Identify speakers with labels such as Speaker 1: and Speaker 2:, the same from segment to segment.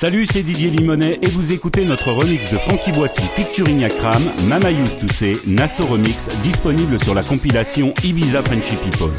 Speaker 1: Salut, c'est Didier Limonet et vous écoutez notre remix de Frankie Boissy featuring Akram, Mama Used to Nasso Remix, disponible sur la compilation Ibiza Frenchy People.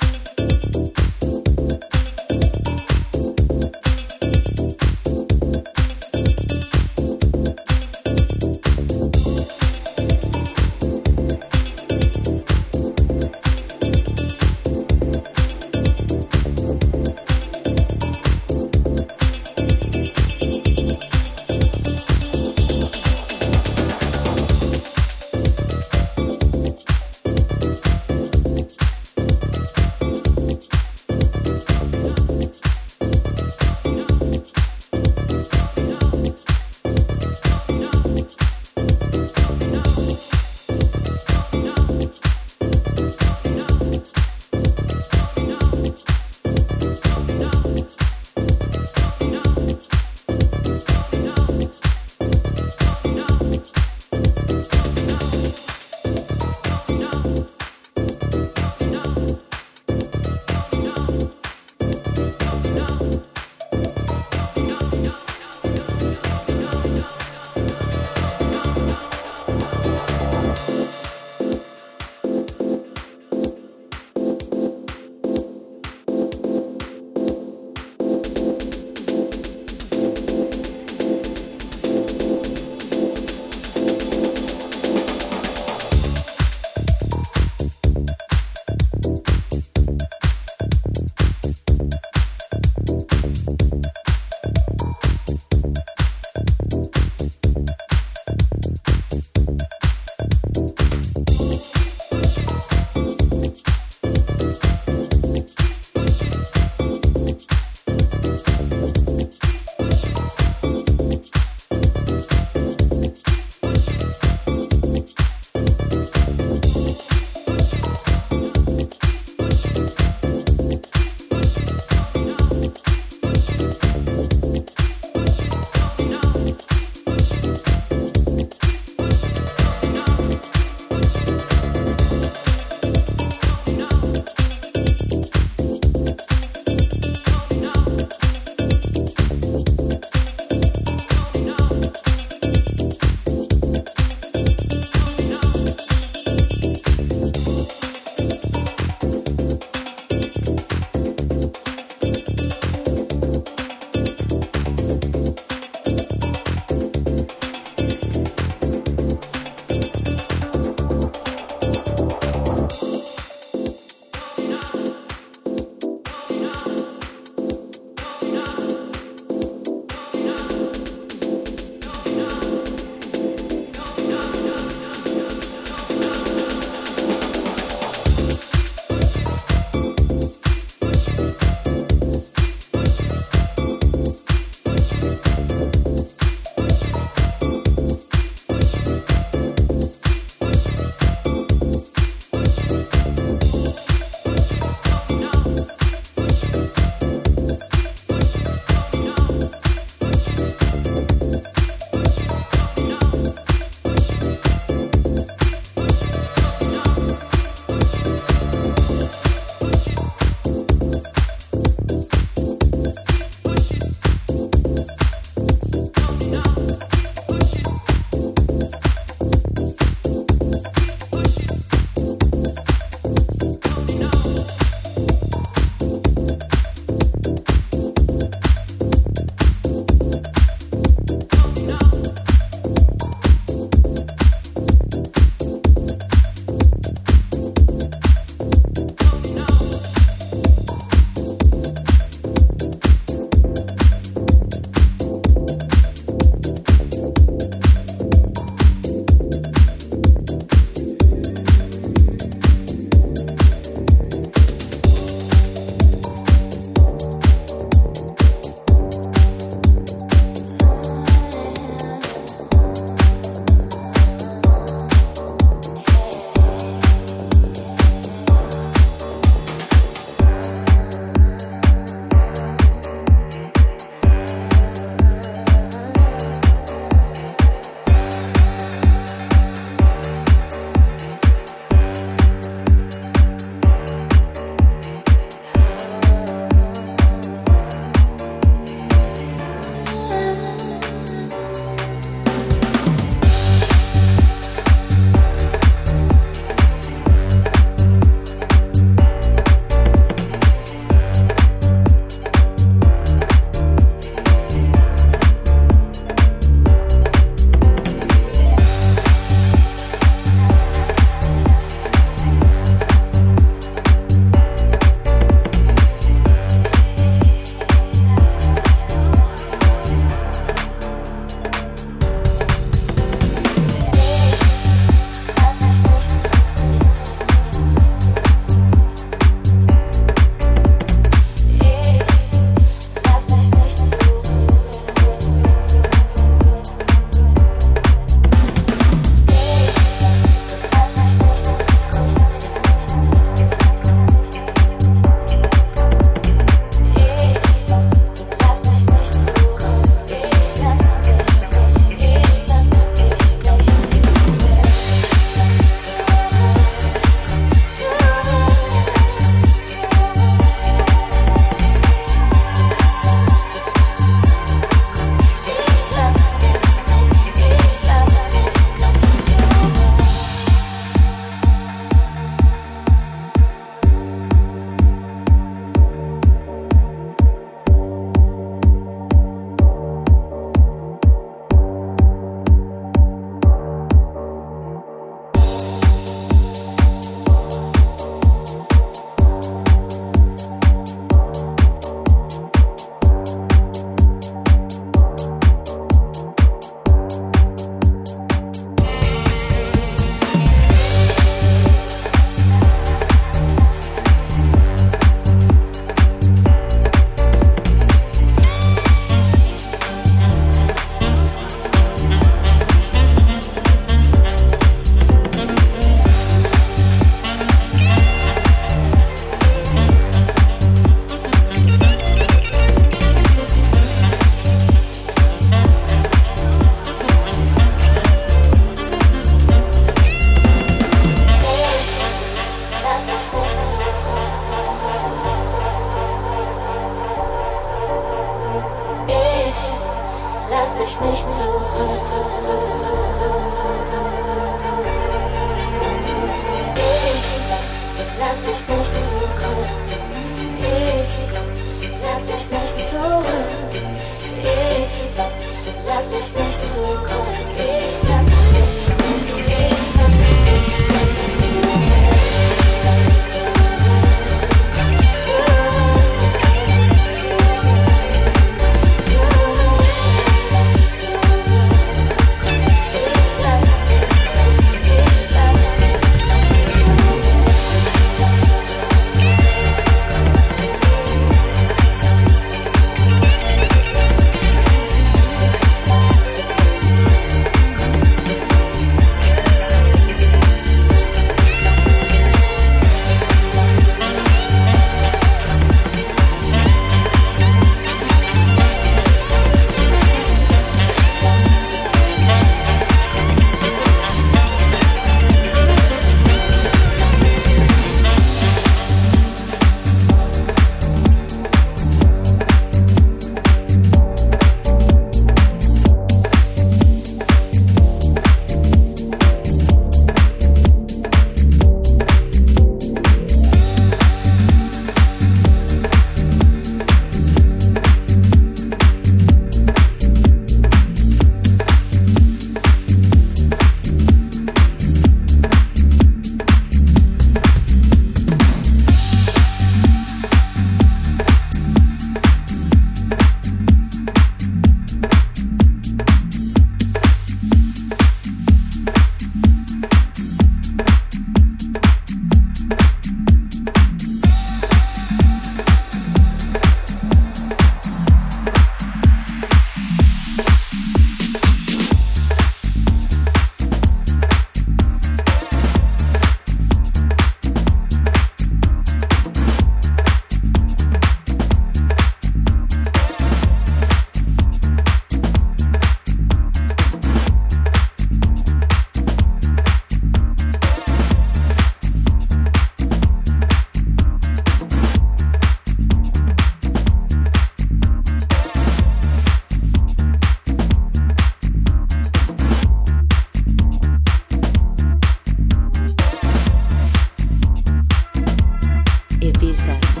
Speaker 2: Jesus.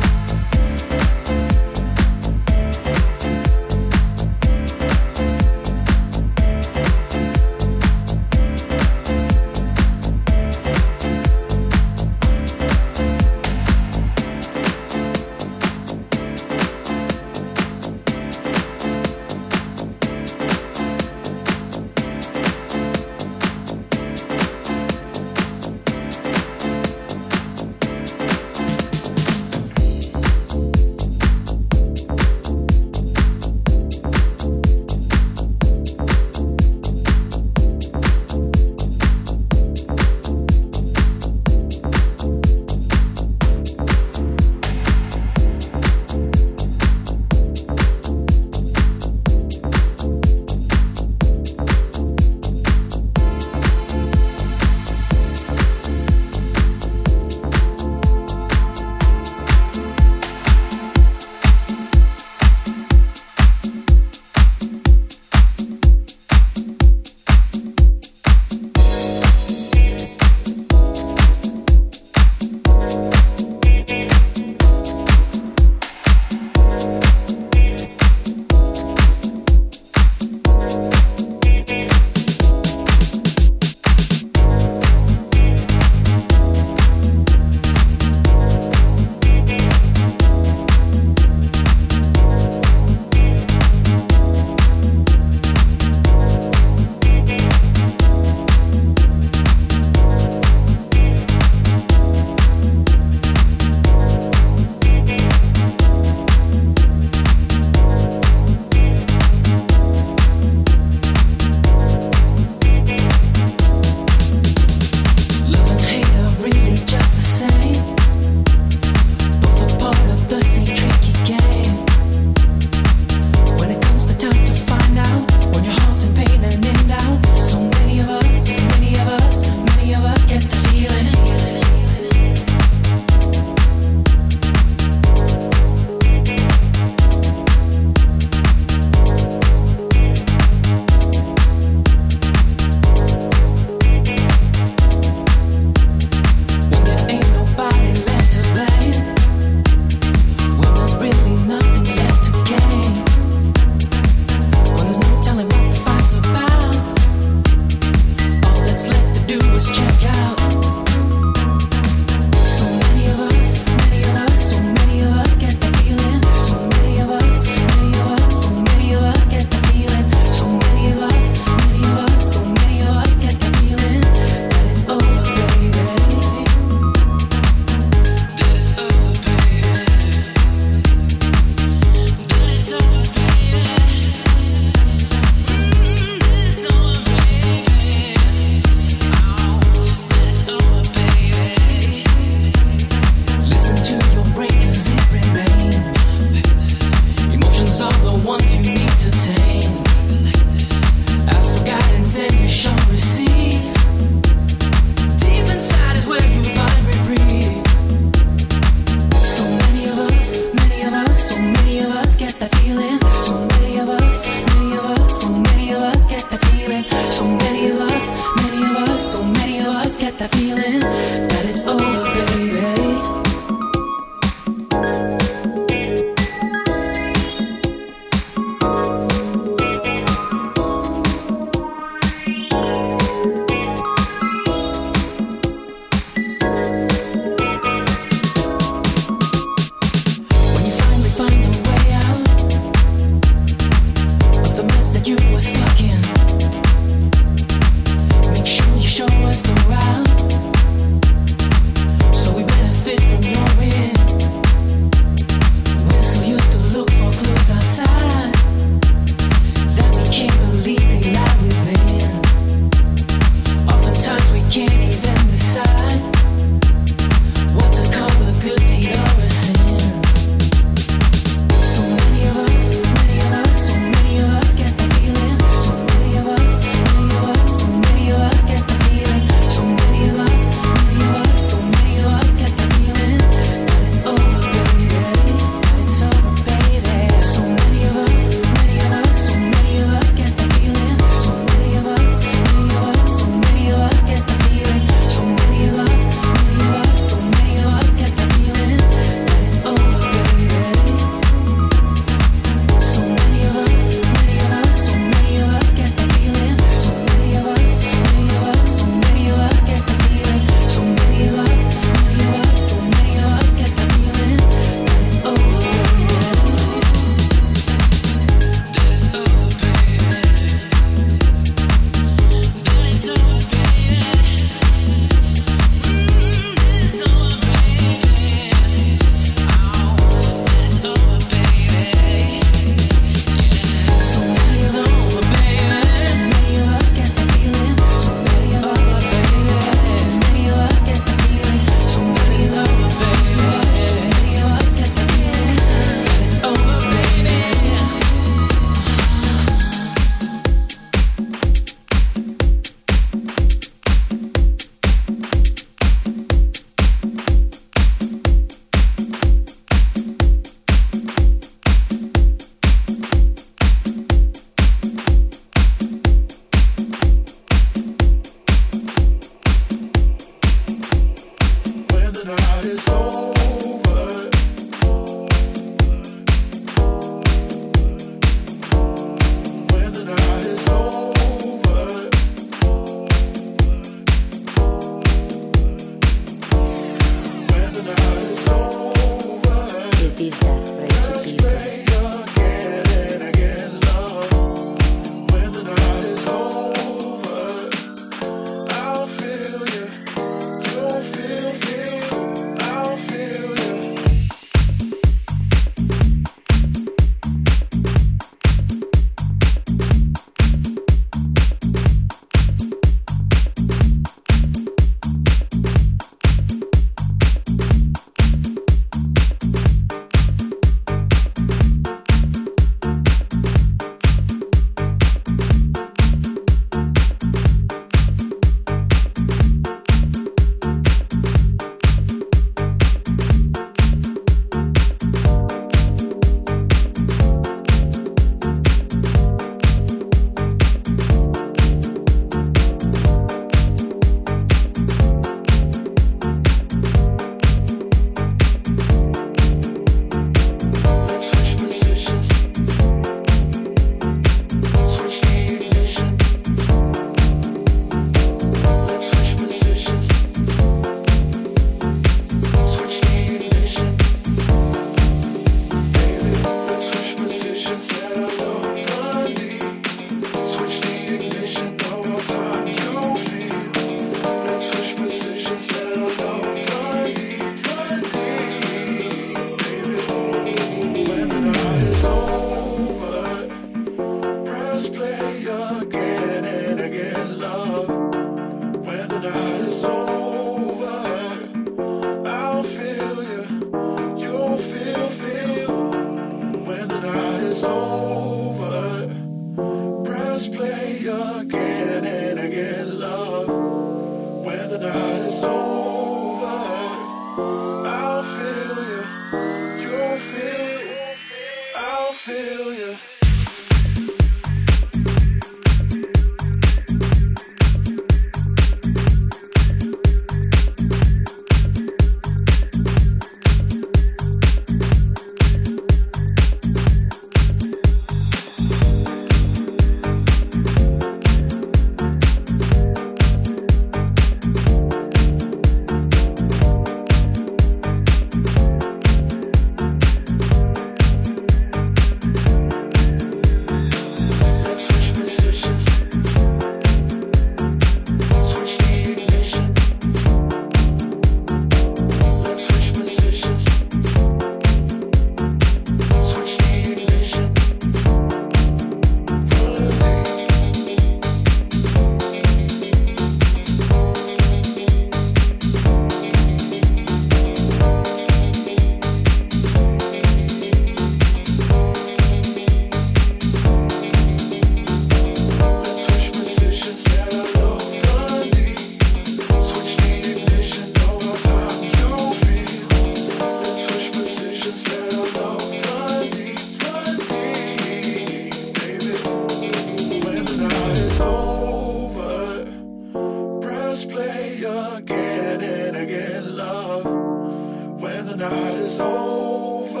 Speaker 2: just play again and again, love. When the night is over,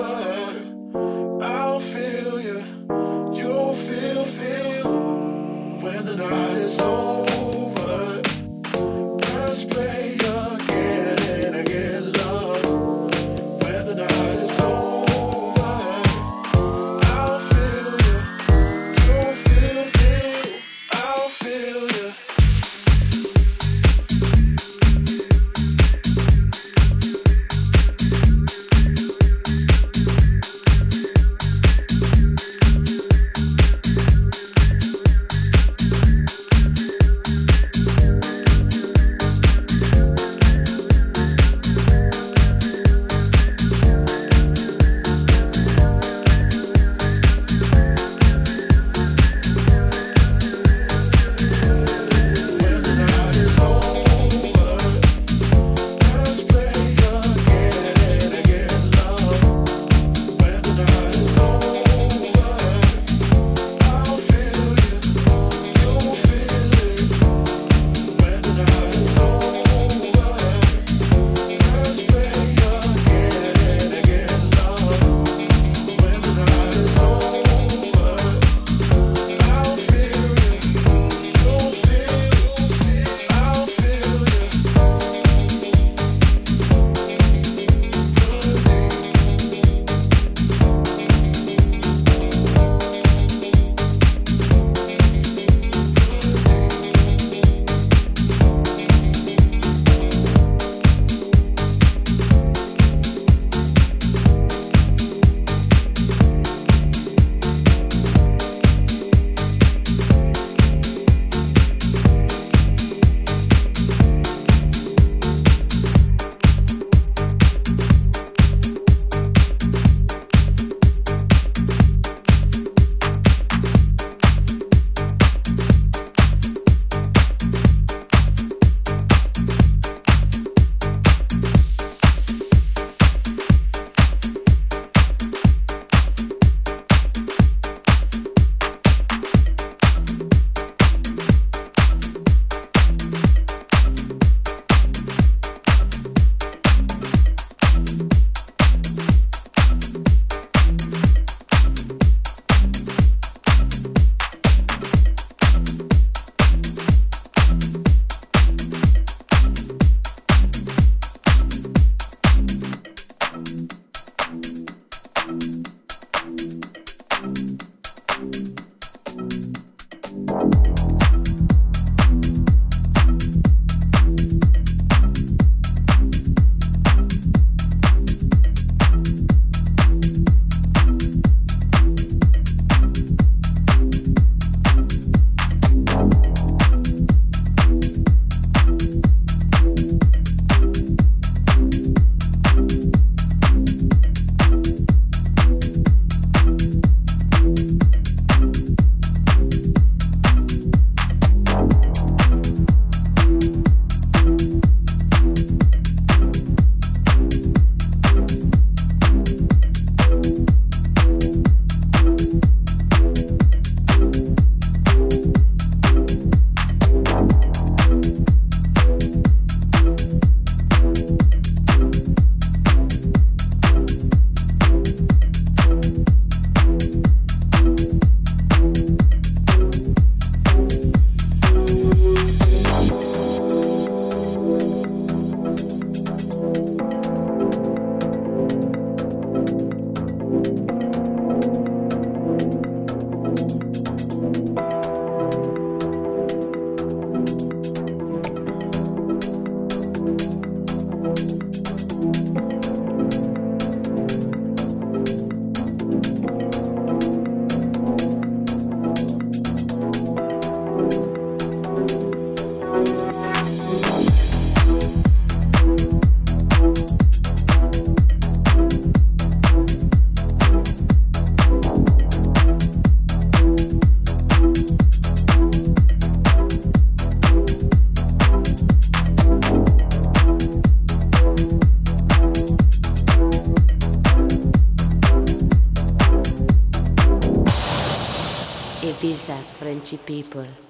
Speaker 2: I'll feel you. You'll feel, feel. When the night
Speaker 3: is over. People.